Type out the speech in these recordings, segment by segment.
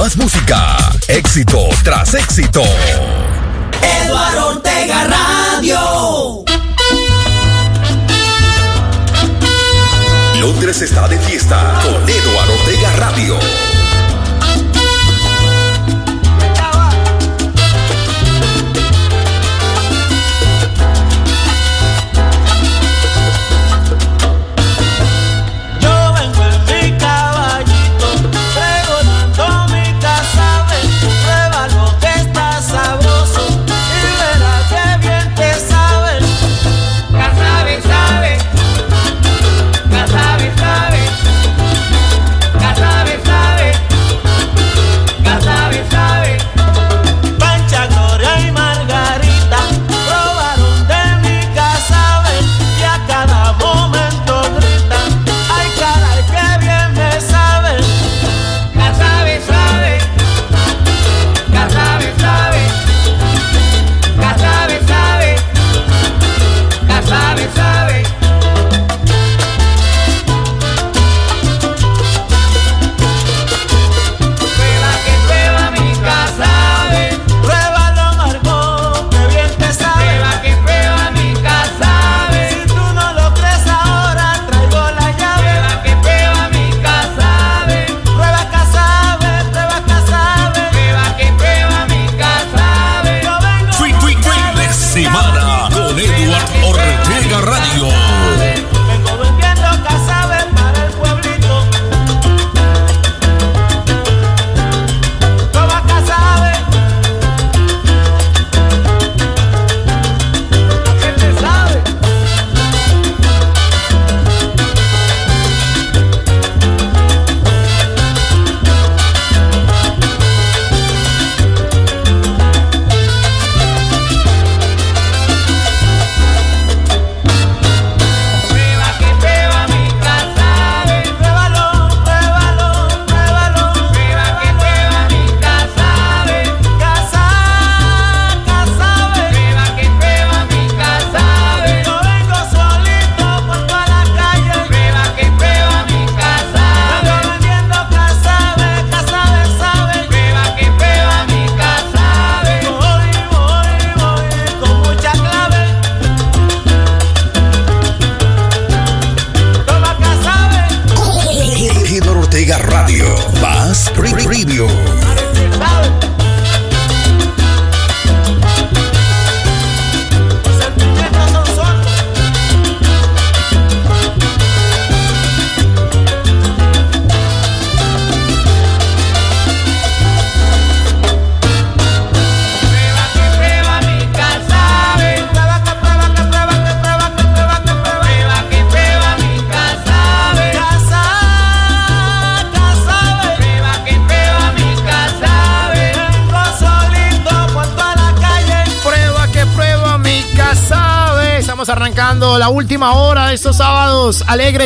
Más música, éxito tras éxito. Eduardo Ortega Radio. Londres está de fiesta con Eduardo Ortega Radio.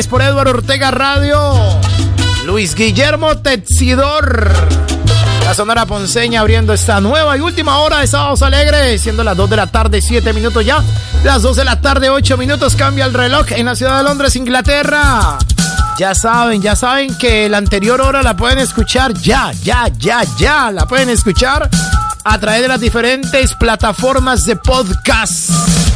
Por Eduardo Ortega Radio. Luis Guillermo Tetsidor. La Sonora Ponceña abriendo esta nueva y última hora de sábados alegres, siendo las 2 de la tarde, 7 minutos ya. Las 2 de la tarde, 8 minutos cambia el reloj en la ciudad de Londres, Inglaterra. Ya saben, ya saben que la anterior hora la pueden escuchar ya, ya, ya, ya. La pueden escuchar a través de las diferentes plataformas de podcast.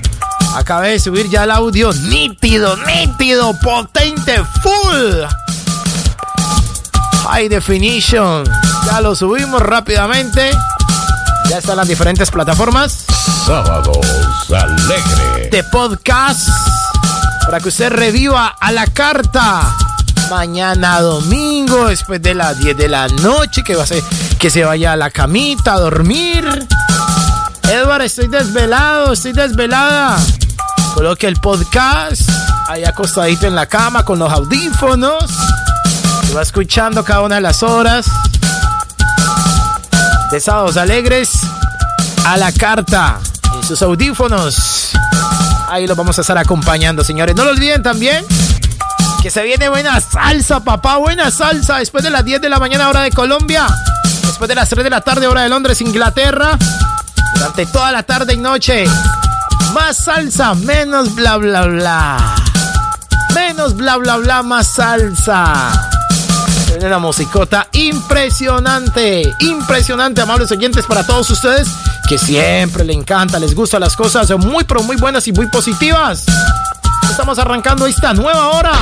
Acabé de subir ya el audio nítido, nítido, potente, full. High definition. Ya lo subimos rápidamente. Ya están las diferentes plataformas. Sábados alegre. De podcast. Para que usted reviva a la carta. Mañana domingo, después de las 10 de la noche, que va a ser que se vaya a la camita a dormir. Edward, estoy desvelado, estoy desvelada. Coloque el podcast ahí acostadito en la cama con los audífonos. Y va escuchando cada una de las horas de alegres a la carta en sus audífonos. Ahí los vamos a estar acompañando, señores. No lo olviden también que se viene buena salsa, papá. Buena salsa después de las 10 de la mañana, hora de Colombia. Después de las 3 de la tarde, hora de Londres, Inglaterra. Durante toda la tarde y noche más salsa, menos bla bla bla. Menos bla bla bla, más salsa. Una musicota impresionante, impresionante, amables oyentes, para todos ustedes que siempre le encanta, les gustan las cosas muy, pero muy buenas y muy positivas. Estamos arrancando esta nueva hora.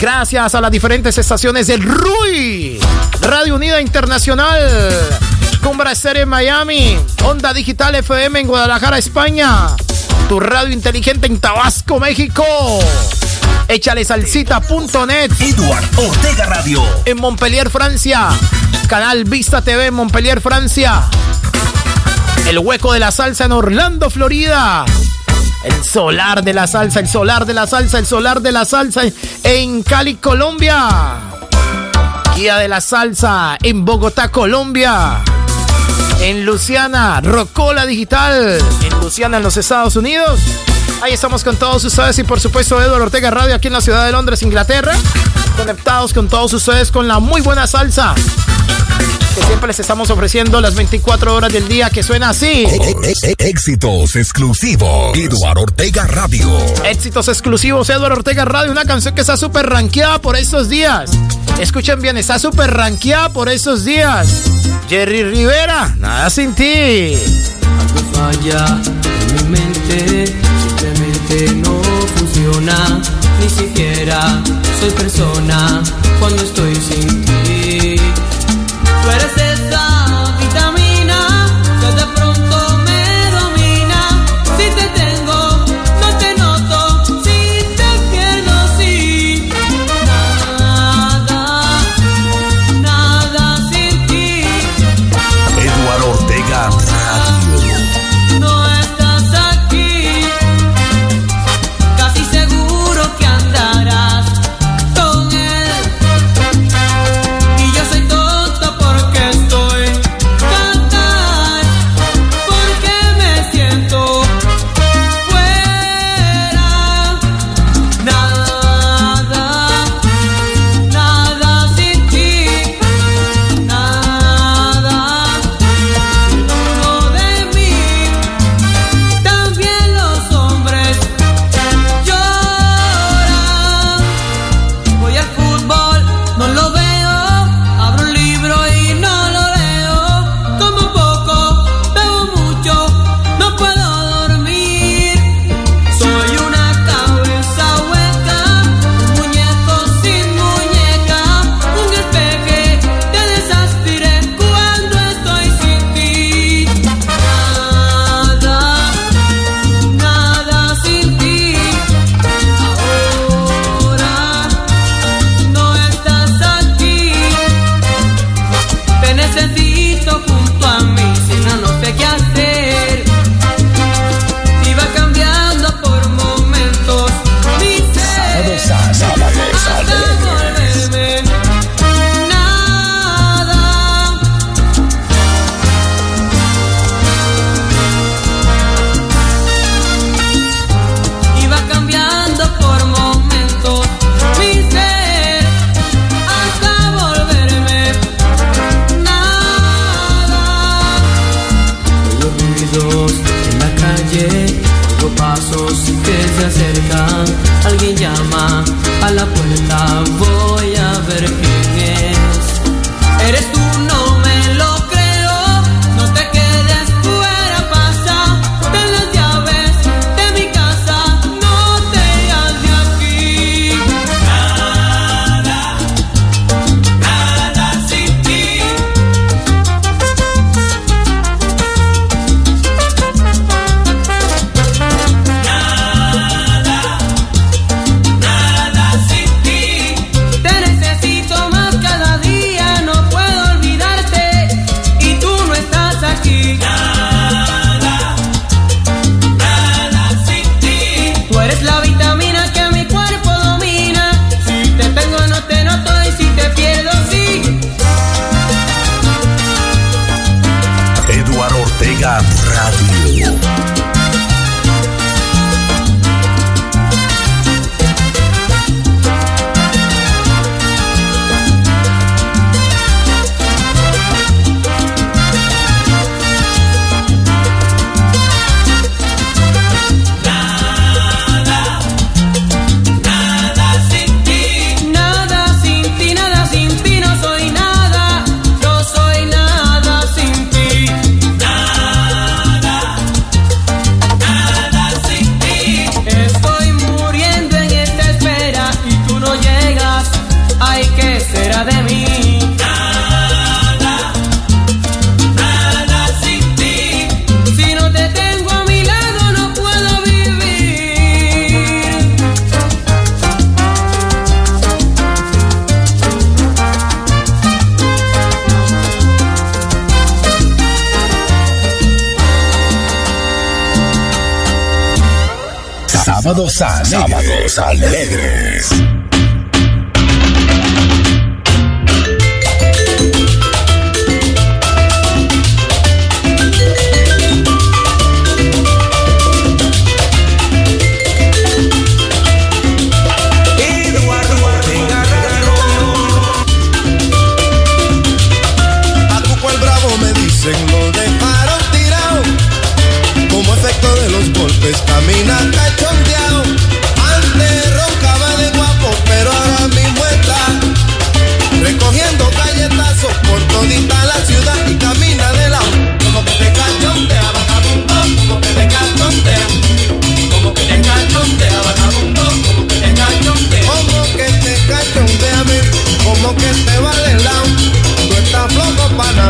Gracias a las diferentes estaciones del RUI, Radio Unida Internacional, Cumbra Estéreo en Miami, Onda Digital FM en Guadalajara, España, tu radio inteligente en Tabasco, México. Échale salsita.net. Edward Ortega Radio. En Montpellier, Francia. Canal Vista TV en Montpellier, Francia. El hueco de la salsa en Orlando, Florida. El solar de la salsa, el solar de la salsa, el solar de la salsa en Cali, Colombia. Guía de la salsa en Bogotá, Colombia. En Luciana, Rocola Digital. En Luciana, en los Estados Unidos. Ahí estamos con todos ustedes y por supuesto Eduardo Ortega Radio aquí en la ciudad de Londres, Inglaterra. Conectados con todos ustedes con la muy buena salsa que siempre les estamos ofreciendo las 24 horas del día que suena así. Éxitos exclusivos. Eduardo Ortega Radio. Éxitos exclusivos. Eduardo Ortega Radio. Una canción que está súper rankeada por estos días. Escuchen bien, está súper rankeada por estos días. Jerry Rivera, nada sin ti. Algo falla en mi mente, simplemente no funciona. Ni siquiera soy persona cuando estoy sin ti. Alegres. Sábados alegres. camina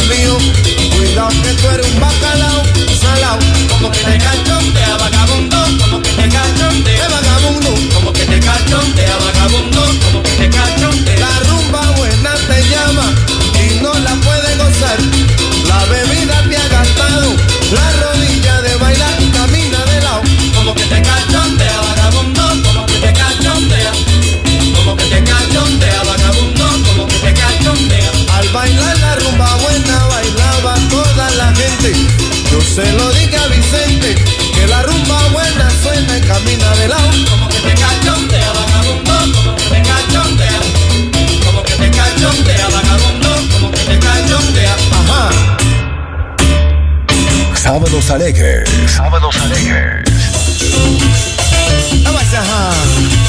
mío. Cuidado que tú eres un bacalao, salao. Como que te cachondea, Sábados alegres. Sábados alegres. Ajá.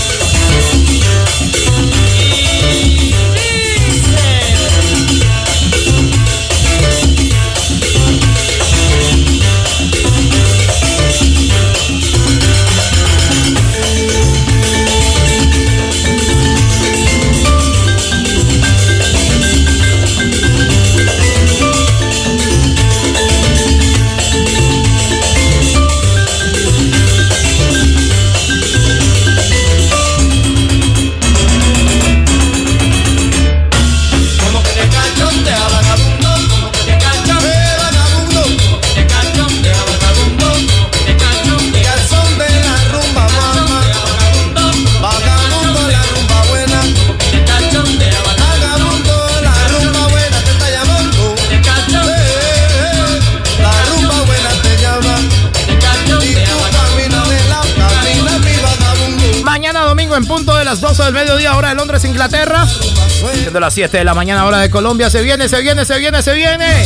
Las 7 de la mañana, hora de Colombia. Se viene, se viene, se viene, se viene.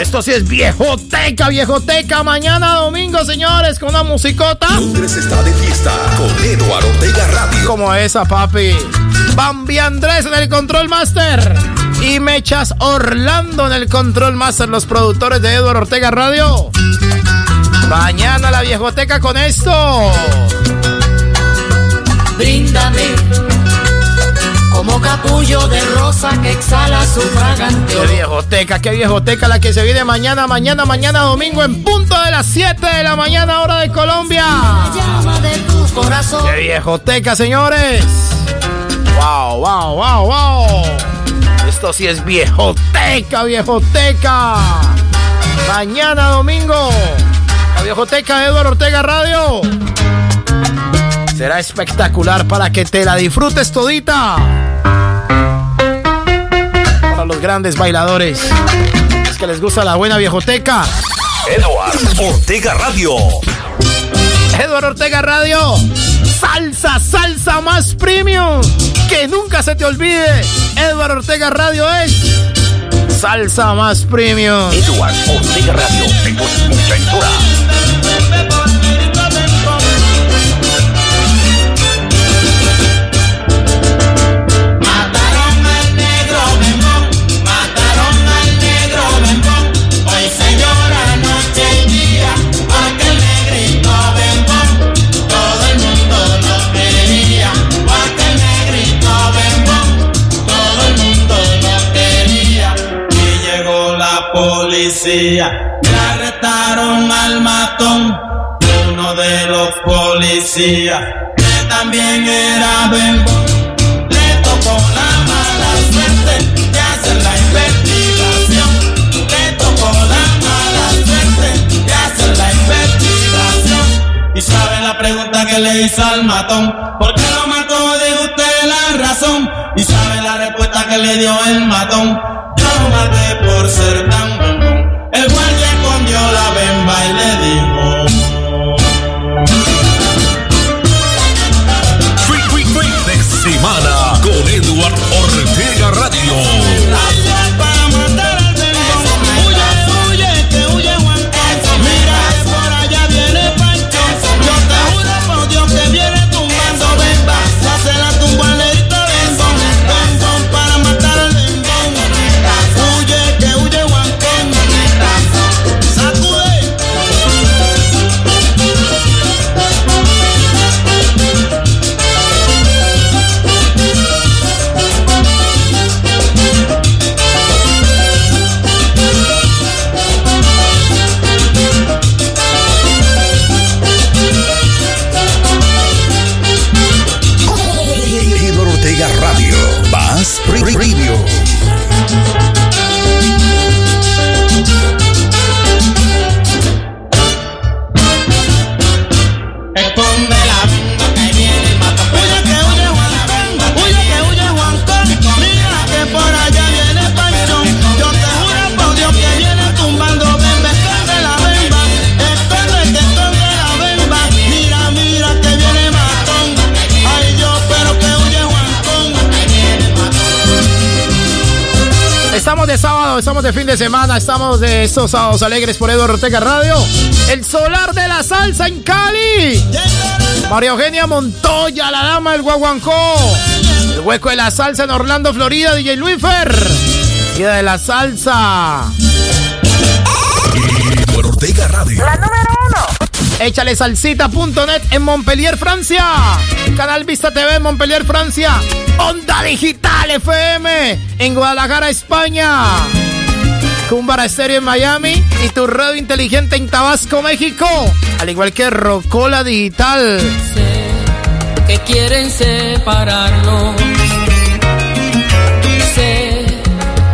Esto sí es viejoteca, viejoteca. Mañana domingo, señores, con una musicota. Londres está de fiesta con Eduardo Ortega Radio. Como esa, papi. Bambi Andrés en el Control Master. Y Mechas Orlando en el Control Master, los productores de Eduardo Ortega Radio. Mañana la viejoteca con esto. Bríndame como capullo de rosa que exhala su fragante. Qué viejoteca, qué viejoteca la que se viene mañana, mañana, mañana domingo en punto de las 7 de la mañana hora de Colombia. llama de tu corazón. Qué viejoteca, señores. Wow, wow, wow, wow. Esto sí es viejoteca, viejoteca. Mañana domingo. La viejoteca de Eduardo Ortega Radio. Será espectacular para que te la disfrutes todita. Los grandes bailadores. Es que les gusta la buena viejoteca. Eduardo Ortega Radio. Eduardo Ortega Radio. Salsa, salsa más premium. Que nunca se te olvide. Eduardo Ortega Radio es salsa más premium. Eduardo Ortega Radio. Entrada. policía, arrestaron al matón, uno de los policías, que también era bembón, le tocó la mala suerte de hacer la investigación, le tocó la mala suerte de hacer la investigación, y sabe la pregunta que le hizo al matón, ¿por qué lo mató? Dijo usted la razón, y sabe la respuesta que le dio el matón, yo maté por ser tan de estos sábados alegres por Eduardo Ortega Radio. El solar de la salsa en Cali. María Eugenia Montoya, la dama del guaguancó. El hueco de la salsa en Orlando, Florida, DJ Luifer. Día de la salsa. Edward Ortega Radio. Échale salsita.net en Montpellier, Francia. Canal Vista TV en Montpellier, Francia. Onda Digital FM en Guadalajara, España. Cumbara Estéreo en Miami y tu radio inteligente en Tabasco, México. Al igual que Rocola Digital. Sé que quieren separarnos. Sé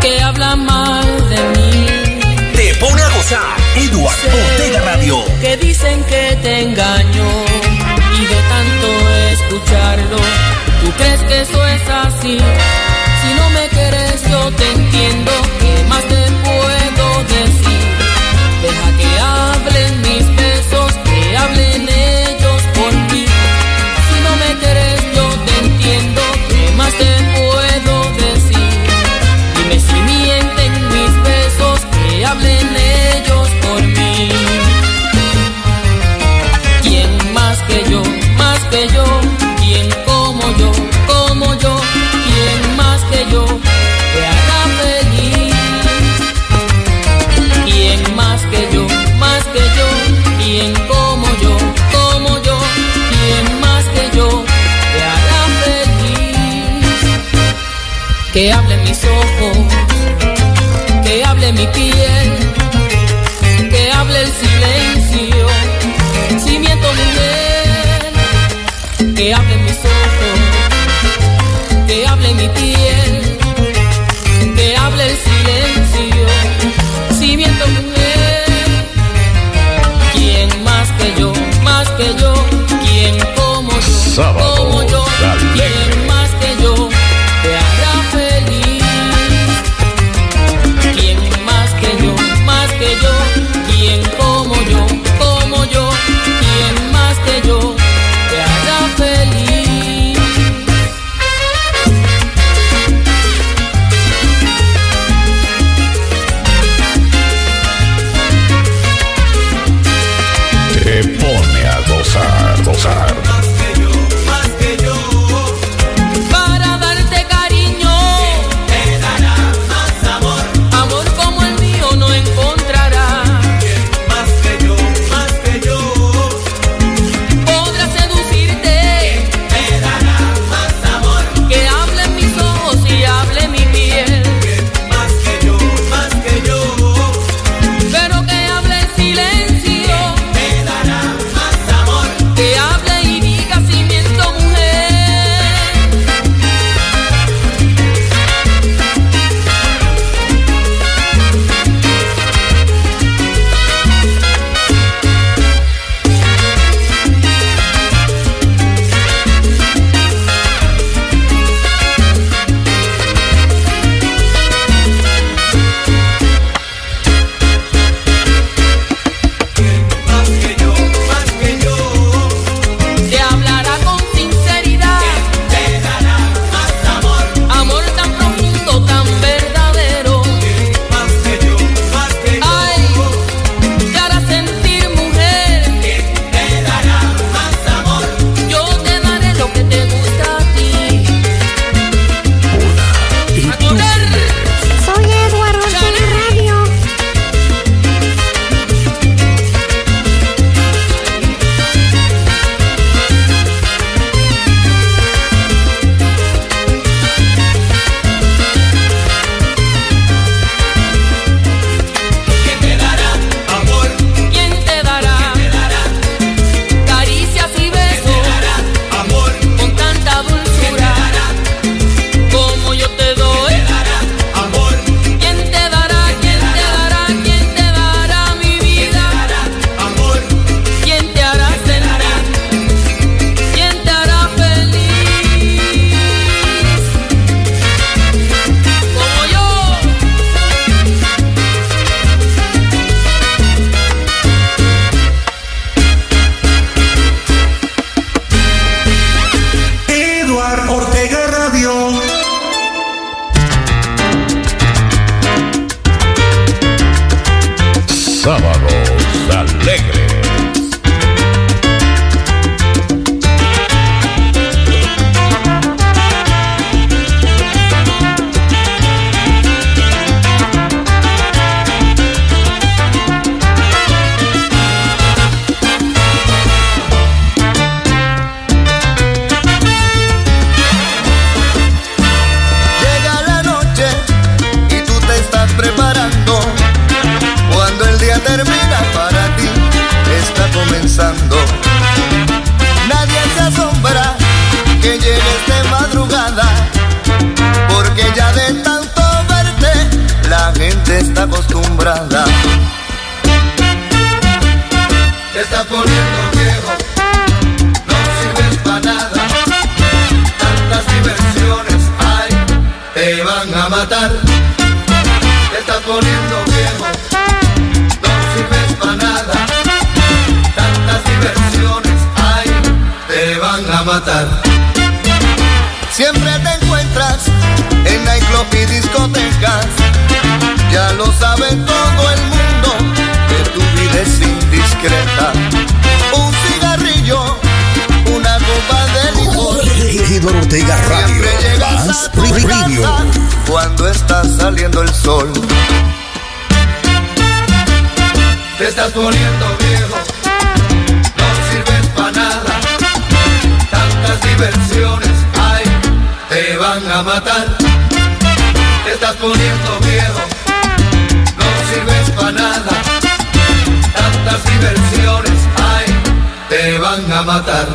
que hablan mal de mí. Te pone a gozar. Edward Ortega Radio. Que dicen que te engaño. Y de tanto escucharlo, ¿tú crees que eso es así? Si no me quieres, yo te entiendo. ¿Qué más te puedo decir? Deja que hablen mis besos, que hablen ellos por ti. Si no me quieres, yo te entiendo. ¿Qué más te puedo decir? Dime si mienten mis besos, que hablen ellos por mí. ¿Quién más que yo, más que yo? ¿Quién como yo, sabe todo el mundo que tu vida es indiscreta. Un cigarrillo, una copa de licor. Regidor Ortega Radio. Más cuando está saliendo el sol. Te estás poniendo viejo, no sirves para nada. Tantas diversiones hay, te van a matar. Te estás poniendo viejo, sirves para nada. Tantas diversiones hay, te van a matar.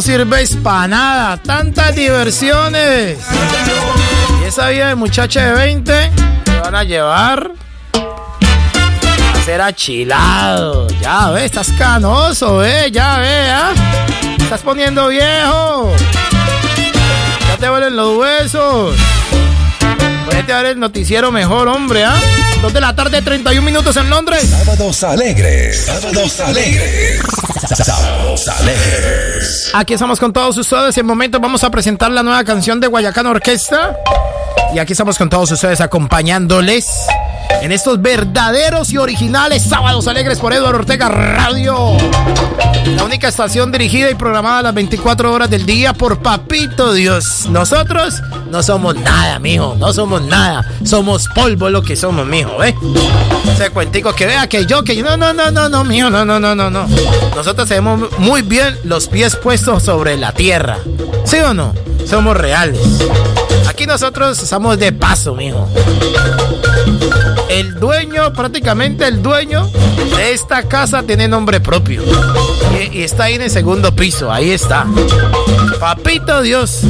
No para nada, tantas diversiones. Y esa vida de muchacha de 20 te van a llevar a ser achilado. Ya ve, estás canoso, ve, ya ve, ¿ah? Te estás poniendo viejo. Ya te duelen los huesos. A ver el noticiero mejor, hombre, ¿ah? Dos de la tarde, 31 minutos en Londres. Sábados alegres. Sábados alegres. Sábados alegres. Aquí estamos con todos ustedes. En momento vamos a presentar la nueva canción de Guayacán Orquesta. Y aquí estamos con todos ustedes acompañándoles en estos verdaderos y originales sábados alegres por Eduardo Ortega Radio. La única estación dirigida y programada las 24 horas del día por Papito Dios. Nosotros no somos nada, mijo. No somos nada. Somos polvo lo que somos, mijo, ¿eh? Ese cuentico que vea que yo, que yo. No, no, no, no, no, mijo. No, no, no, no, no. Nosotros tenemos muy bien los pies puestos sobre la tierra. ¿Sí o no? Somos reales. Nosotros estamos de paso, mijo. El dueño, prácticamente el dueño de esta casa tiene nombre propio. Y, y está ahí en el segundo piso, ahí está. Papito Dios,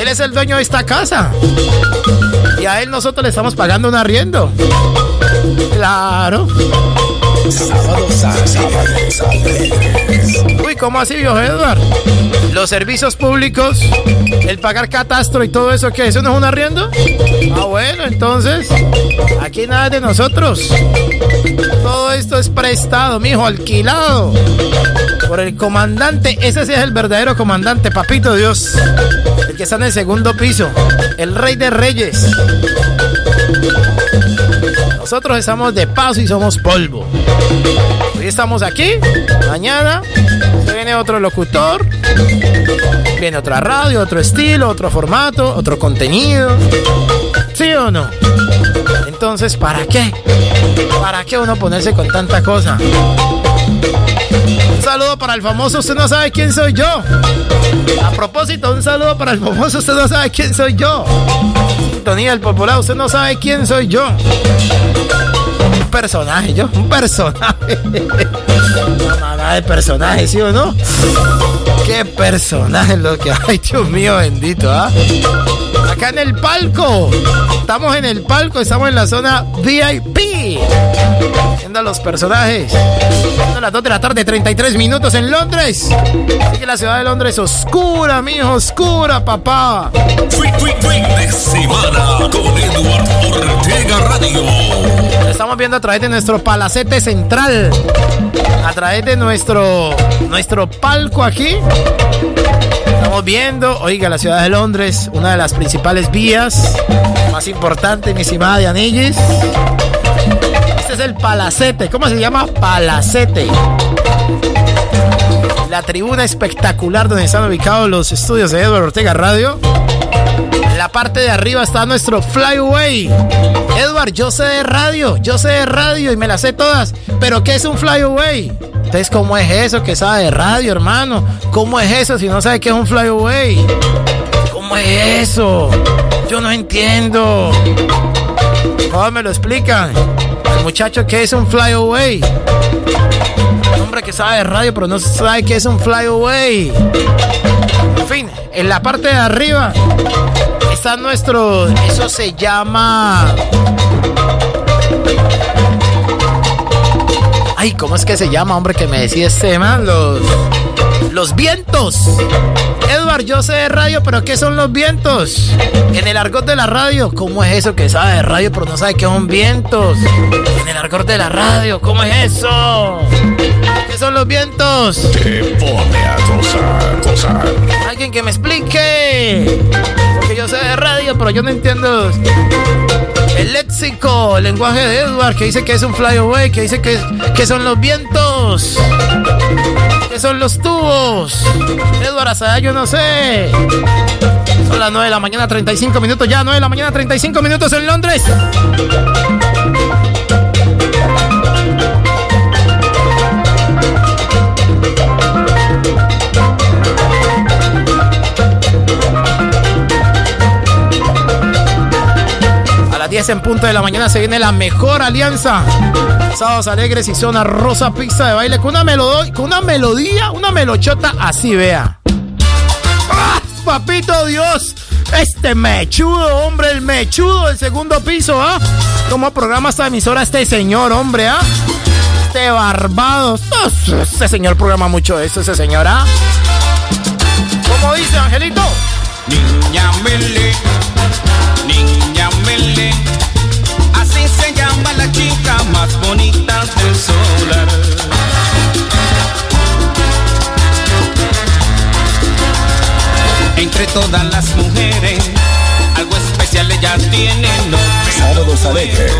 él es el dueño de esta casa. Y a él nosotros le estamos pagando un arriendo. Claro. Uy, ¿cómo así, viejo Edward? Los servicios públicos, el pagar catastro y todo eso, ¿qué? ¿Eso no es un arriendo? Ah, bueno, entonces, aquí nada de nosotros. Todo esto es prestado, mijo, alquilado. Por el comandante, ese sí es el verdadero comandante, papito Dios. El que está en el segundo piso, el rey de reyes. Nosotros estamos de paso y somos polvo. Hoy estamos aquí, mañana viene otro locutor, viene otra radio, otro estilo, otro formato, otro contenido. ¿Sí o no? Entonces, ¿para qué? ¿Para qué uno ponerse con tanta cosa? Un saludo para el famoso, usted no sabe quién soy yo. A propósito, un saludo para el famoso, usted no sabe quién soy yo. Sintonía del popular, usted no sabe quién soy yo. Un personaje, yo, un personaje. Una de personaje, ¿sí o no? Qué personaje lo que hay, Dios mío bendito, ¿ah? Acá en el palco. Estamos en el palco, estamos en la zona VIP. Viendo los personajes. Son las 2 de la tarde, 33 minutos en Londres. Así que la ciudad de Londres oscura, mijo, oscura, papá. Fin, fin, fin de semana con Edward Ortega Radio. Estamos viendo a través de nuestro palacete central. A través de nuestro, nuestro palco aquí. Estamos viendo, oiga, la ciudad de Londres, una de las principales vías más importantes, mi estimada de Anillis. Este es el palacete. ¿Cómo se llama? Palacete. La tribuna espectacular donde están ubicados los estudios de Edward Ortega Radio. En la parte de arriba está nuestro Flyaway. Edward, yo sé de radio, yo sé de radio y me las sé todas. Pero ¿qué es un Flyaway? Entonces, ¿cómo es eso que sabe de radio, hermano? ¿Cómo es eso si no sabe qué es un Flyaway? ¿Cómo es eso? Yo no entiendo. ¿Cómo me lo explican? El muchacho, ¿qué es un Flyaway? hombre que sabe de radio, pero no sabe qué es un Flyaway. En fin, en la parte de arriba está nuestro. Eso se llama. Ay, ¿cómo es que se llama, hombre, que me decía este man? Los. Los vientos. Edward, yo sé de radio, pero ¿qué son los vientos? En el argot de la radio, ¿cómo es eso que sabe de radio, pero no sabe qué son vientos? En el argot de la radio, ¿cómo es eso? ¿Qué son los vientos? Te pone a gozar, gozar. Alguien que me explique. Porque yo sé de radio, pero yo no entiendo el léxico, el lenguaje de Edward, que dice que es un flyaway, que dice que, que son los vientos, que son los tubos. Edward Azada, yo no sé. Son las 9 de la mañana, 35 minutos ya, 9 de la mañana, 35 minutos en Londres. Las 10 en punto de la mañana se viene la mejor alianza. Sábados alegres y zona rosa pista de baile con una melodía, con una melodía, una melochota así, vea. ¡Ah, papito Dios! Este mechudo, hombre, el mechudo del segundo piso, ¿ah? ¿Cómo programa esta emisora este señor, hombre, ah? Este barbado. Este señor programa mucho eso, ese señor, ¿ah? ¿Cómo dice, Angelito? Niña Mele, niña Mele, así se llama la chica más bonita del solar. Entre todas las mujeres, algo especial ella tiene, no Sábados alegres.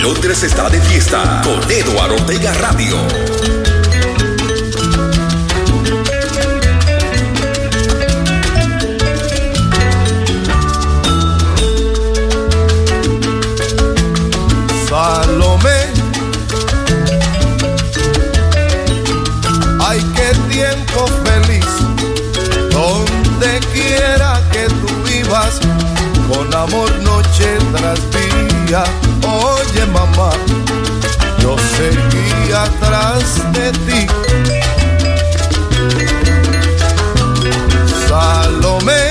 Londres está de fiesta con Eduardo Ortega Radio. tras día. Oye mamá, yo seguía atrás de ti. Salomé,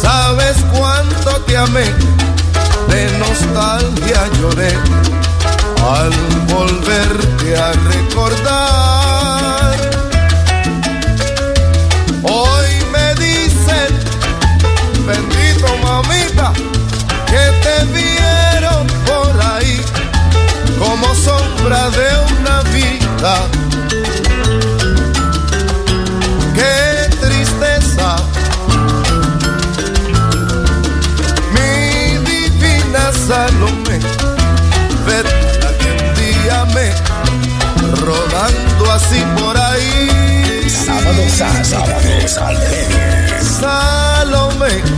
sabes cuánto te amé, de nostalgia lloré al volverte a recordar. Salomé. Salomé.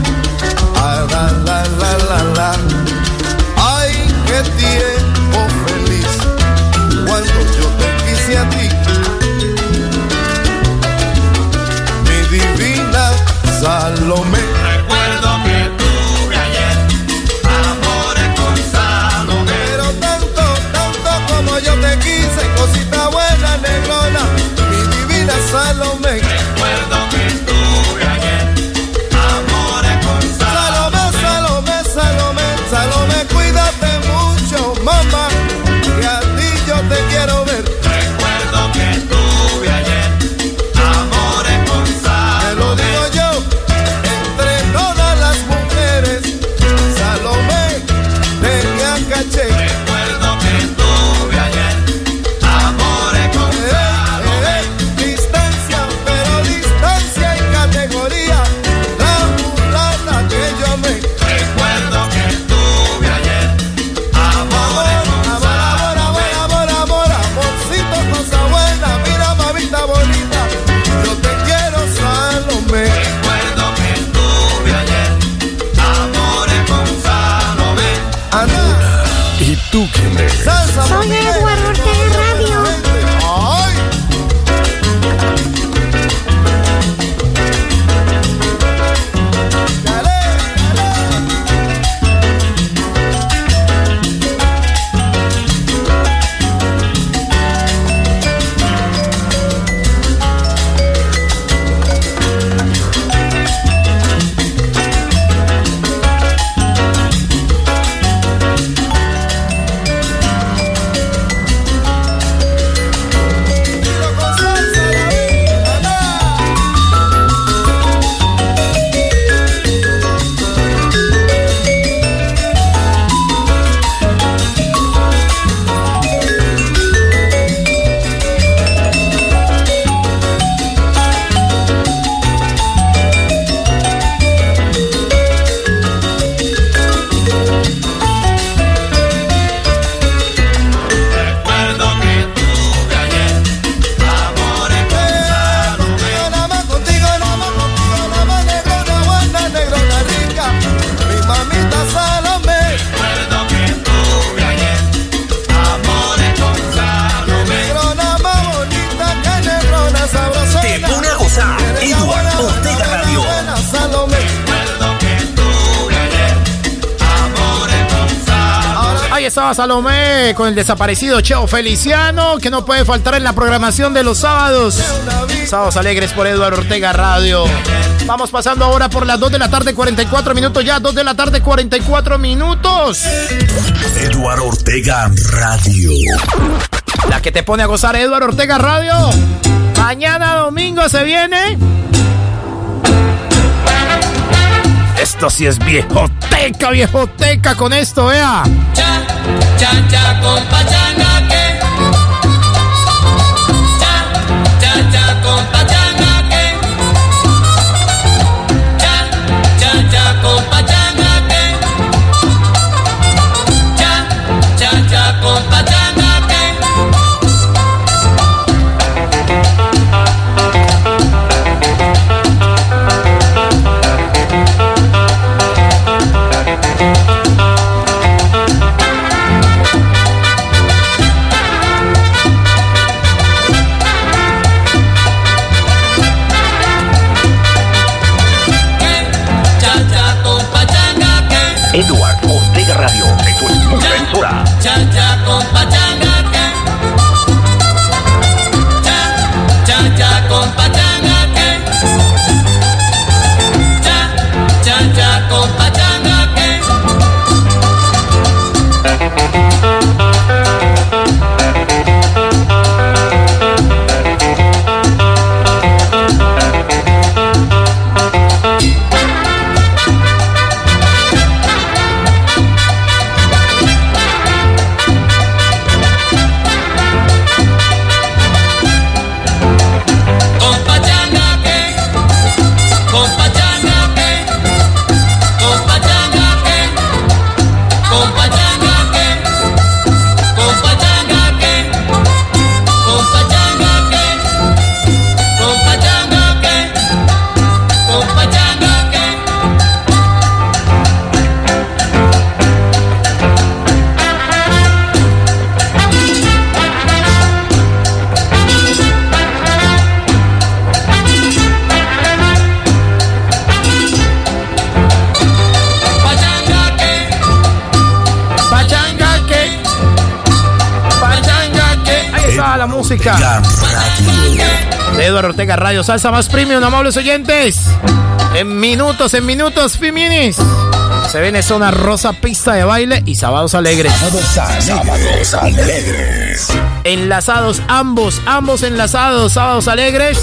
con el desaparecido Cheo Feliciano, que no puede faltar en la programación de los sábados. Sábados alegres por Eduardo Ortega Radio. Vamos pasando ahora por las 2 de la tarde, 44 minutos ya, 2 de la tarde, 44 minutos. Eduardo Ortega Radio. La que te pone a gozar Eduardo Ortega Radio. Mañana domingo se viene. Esto sí es viejoteca, viejoteca con esto, vea chancha con pachana que la música. De Eduardo Ortega Radio Salsa más Premium, amables oyentes. En minutos, en minutos, Fiminis. Se viene zona rosa, pista de baile y sábados alegres. Sábados alegres. Enlazados ambos, ambos enlazados, sábados alegres.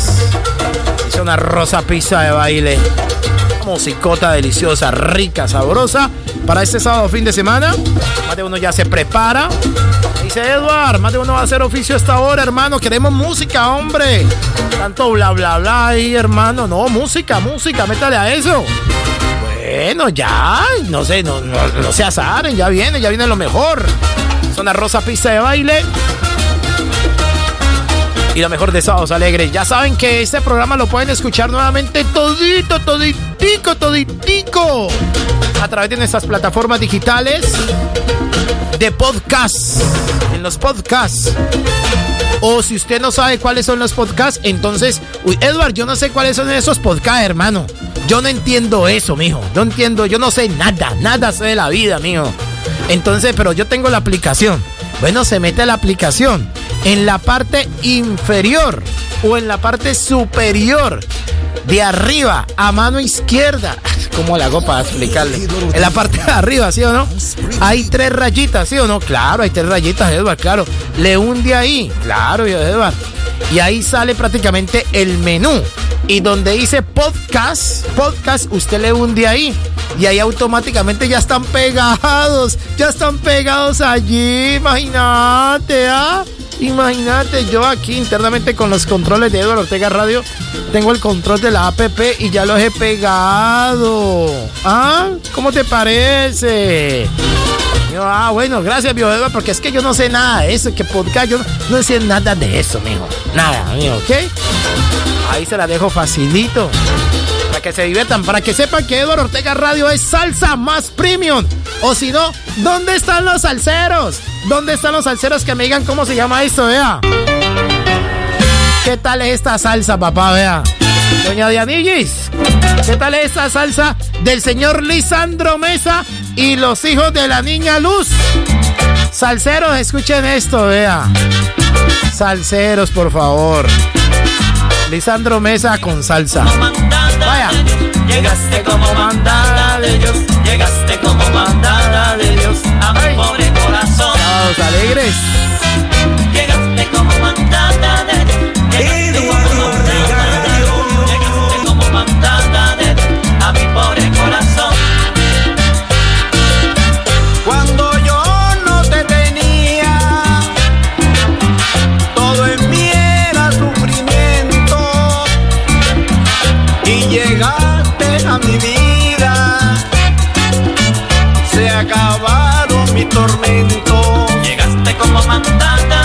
Y zona rosa, pista de baile. Musicota deliciosa, rica, sabrosa. Para este sábado fin de semana. Más de uno ya se prepara. Dice Edward, más de uno va a hacer oficio a esta hora, hermano. Queremos música, hombre. Tanto bla, bla, bla ahí, hermano. No, música, música, métale a eso. Bueno, ya, no sé, no, no, no se azaren, ya viene, ya viene lo mejor. Zona rosa, pista de baile. Y lo mejor de Sábados Alegres. Ya saben que este programa lo pueden escuchar nuevamente todito, toditico, toditico. A través de nuestras plataformas digitales de podcast. En los podcasts. O si usted no sabe cuáles son los podcasts, entonces, uy, Edward, yo no sé cuáles son esos podcasts, hermano. Yo no entiendo eso, mijo. No entiendo, yo no sé nada, nada sé de la vida, mijo. Entonces, pero yo tengo la aplicación. Bueno, se mete la aplicación en la parte inferior o en la parte superior de arriba a mano izquierda. ¿Cómo la hago para explicarle? En la parte de arriba, ¿sí o no? Hay tres rayitas, ¿sí o no? Claro, hay tres rayitas, Edward, claro. Le hunde ahí, claro, Edward. Y ahí sale prácticamente el menú. Y donde dice podcast, podcast, usted le hunde ahí. Y ahí automáticamente ya están pegados. Ya están pegados allí. Imagínate, ¿ah? Imagínate, yo aquí internamente con los controles de Eduardo Ortega Radio tengo el control de la app y ya los he pegado. ¿Ah? ¿Cómo te parece? Ah, bueno, gracias, Bio Eduardo, porque es que yo no sé nada de eso, que podcast, yo no, no sé nada de eso, mijo. Nada, mijo, ¿ok? Ahí se la dejo facilito. Para que se diviertan, para que sepan que Eduardo Ortega Radio es salsa más premium. O si no, ¿dónde están los salseros? ¿Dónde están los salseros que me digan cómo se llama esto, vea? ¿Qué tal es esta salsa, papá, vea? Doña Dianillis, ¿qué tal es esta salsa del señor Lisandro Mesa y los hijos de la niña Luz? Salseros, escuchen esto, vea. Salseros, por favor. Lisandro Mesa con salsa. Vaya. Llegaste como mandada de Dios, llegaste como mandada de Dios a mi pobre corazón. Sábados alegres. Llegaste como mandada mi vida, se acabaron mi tormento. Llegaste como mandada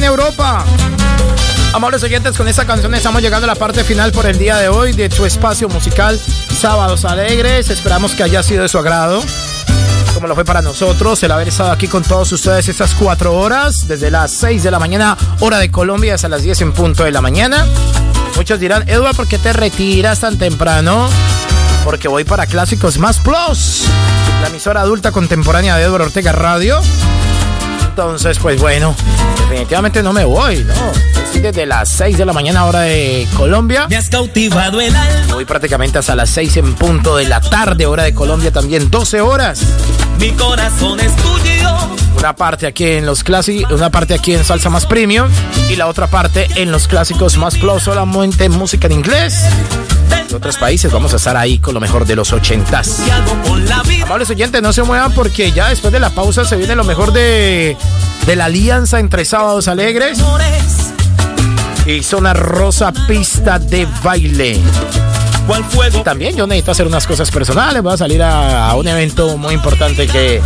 en Europa. Amables oyentes, con esta canción estamos llegando a la parte final por el día de hoy de tu espacio musical Sábados Alegres. Esperamos que haya sido de su agrado, como lo fue para nosotros, el haber estado aquí con todos ustedes estas cuatro horas, desde las 6 de la mañana, hora de Colombia, hasta las 10 en punto de la mañana. Muchos dirán, Edward, ¿por qué te retiras tan temprano? Porque voy para Clásicos Más Plus, la emisora adulta contemporánea de Edward Ortega Radio. Entonces, pues bueno, definitivamente no me voy, ¿no? Estoy desde las 6 de la mañana, hora de Colombia. Me has cautivado el alma. Voy prácticamente hasta las 6 en punto de la tarde, hora de Colombia también, 12 horas. Mi corazón es tuyo. Una parte aquí en los clásicos, una parte aquí en Salsa Más Premium y la otra parte en los clásicos Más Plus, solamente música en inglés. De otros países vamos a estar ahí con lo mejor de los ochentas. Y. Amables oyentes, no se muevan porque ya después de la pausa se viene lo mejor de, de la alianza entre Sábados Alegres y Zona Rosa Pista de Baile. ¿Cuál fuego? También yo necesito hacer unas cosas personales, voy a salir a, a un evento muy importante que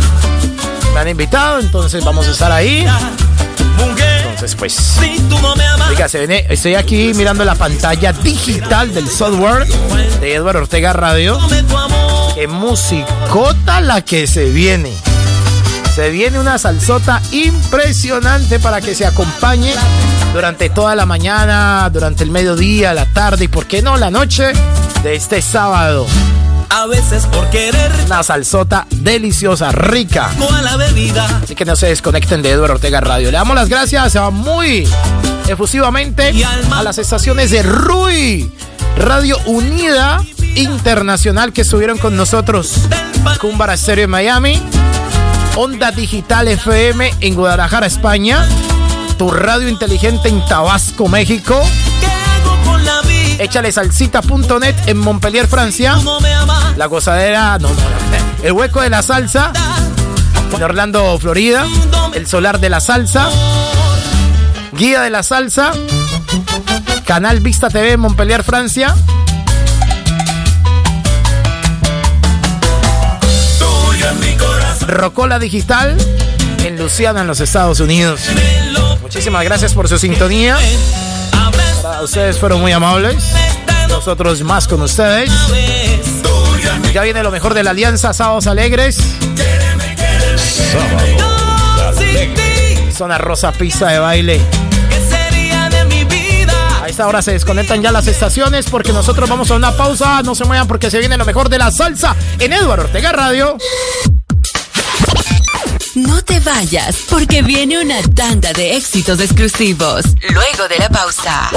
me han invitado, entonces vamos a estar ahí. Pues, si tú no me amas. oiga, se viene, estoy aquí mirando la pantalla digital del software de Eduardo Ortega Radio. Qué musicota la que se viene. Se viene una salsota impresionante para que se acompañe durante toda la mañana, durante el mediodía, la tarde y, por qué no, la noche de este sábado. A veces por querer Una salsota deliciosa, rica. la bebida. Así que no se desconecten de Eduardo Ortega Radio. Le damos las gracias a muy efusivamente a las estaciones de RUI, Radio Unida Internacional, que estuvieron con nosotros. Cumbara Stereo en Miami, Onda Digital FM en Guadalajara, España, Tu Radio Inteligente en Tabasco, México, ¿Qué hago con la vida? Échale Salsita.net en Montpellier, Francia. La Gozadera, no, no, El Hueco de la Salsa en Orlando, Florida, El Solar de la Salsa, Guía de la Salsa, Canal Vista TV en Montpellier, Francia. Rocola Digital en Luciana, en los Estados Unidos. Muchísimas gracias por su sintonía. Ustedes fueron muy amables. Nosotros más con ustedes. Ya viene lo mejor de la Alianza Sábados Alegres. ti. Zona Rosa Pista de Baile. A esta hora se desconectan ya las estaciones porque nosotros vamos a una pausa. No se muevan porque se viene lo mejor de la salsa en Eduardo Ortega Radio. No te vayas, porque viene una tanda de éxitos exclusivos. Luego de la pausa.